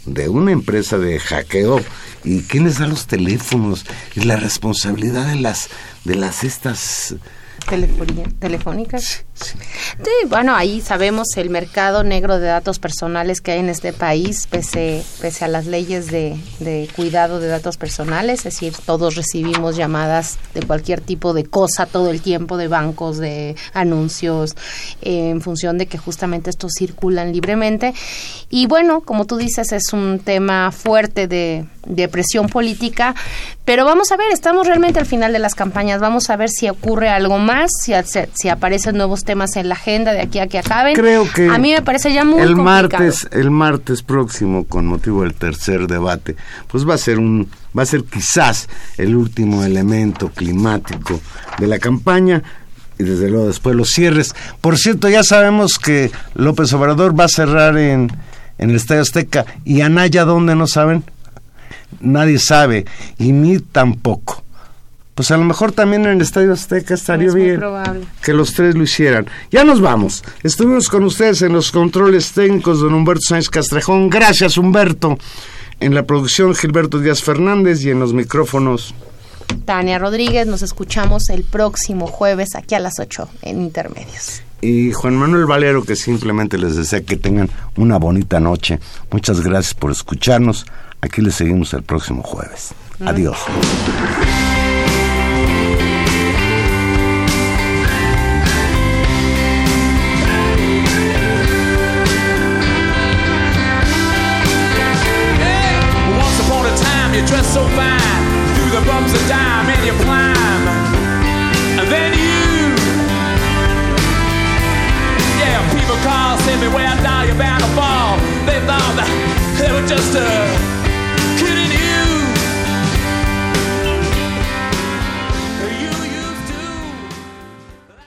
de una empresa de hackeo. ¿Y quién les da los teléfonos? Y la responsabilidad de las, de las estas telefónicas. Sí, bueno, ahí sabemos el mercado negro de datos personales que hay en este país, pese, pese a las leyes de, cuidado de datos personales, es decir, todos recibimos llamadas de cualquier tipo de cosa todo el tiempo, de bancos, de anuncios, en función de que justamente estos circulan libremente. Y bueno, como tú dices, es un tema fuerte de, de presión política, pero vamos a ver, estamos realmente al final de las campañas, vamos a ver si ocurre algo más, si, si aparecen nuevos temas en la agenda de aquí a que acaben. Creo que a mí me parece ya muy el complicado. martes, el martes próximo, con motivo del tercer debate, pues va a ser un, va a ser quizás el último elemento climático de la campaña y desde luego después los cierres. Por cierto, ya sabemos que López Obrador va a cerrar en, en el Estadio Azteca y Anaya, ¿dónde no saben? Nadie sabe y ni tampoco. Pues a lo mejor también en el Estadio Azteca estaría Es bien probable. que los tres lo hicieran. Ya nos vamos. Estuvimos con ustedes en los controles técnicos don Humberto Sánchez Castrejón. Gracias, Humberto. En la producción, Gilberto Díaz Fernández y en los micrófonos. Tania Rodríguez, nos escuchamos el próximo jueves aquí a las 8 en Intermedios. Y Juan Manuel Valero, que simplemente les desea que tengan una bonita noche. Muchas gracias por escucharnos. Aquí les seguimos el próximo jueves. Adiós.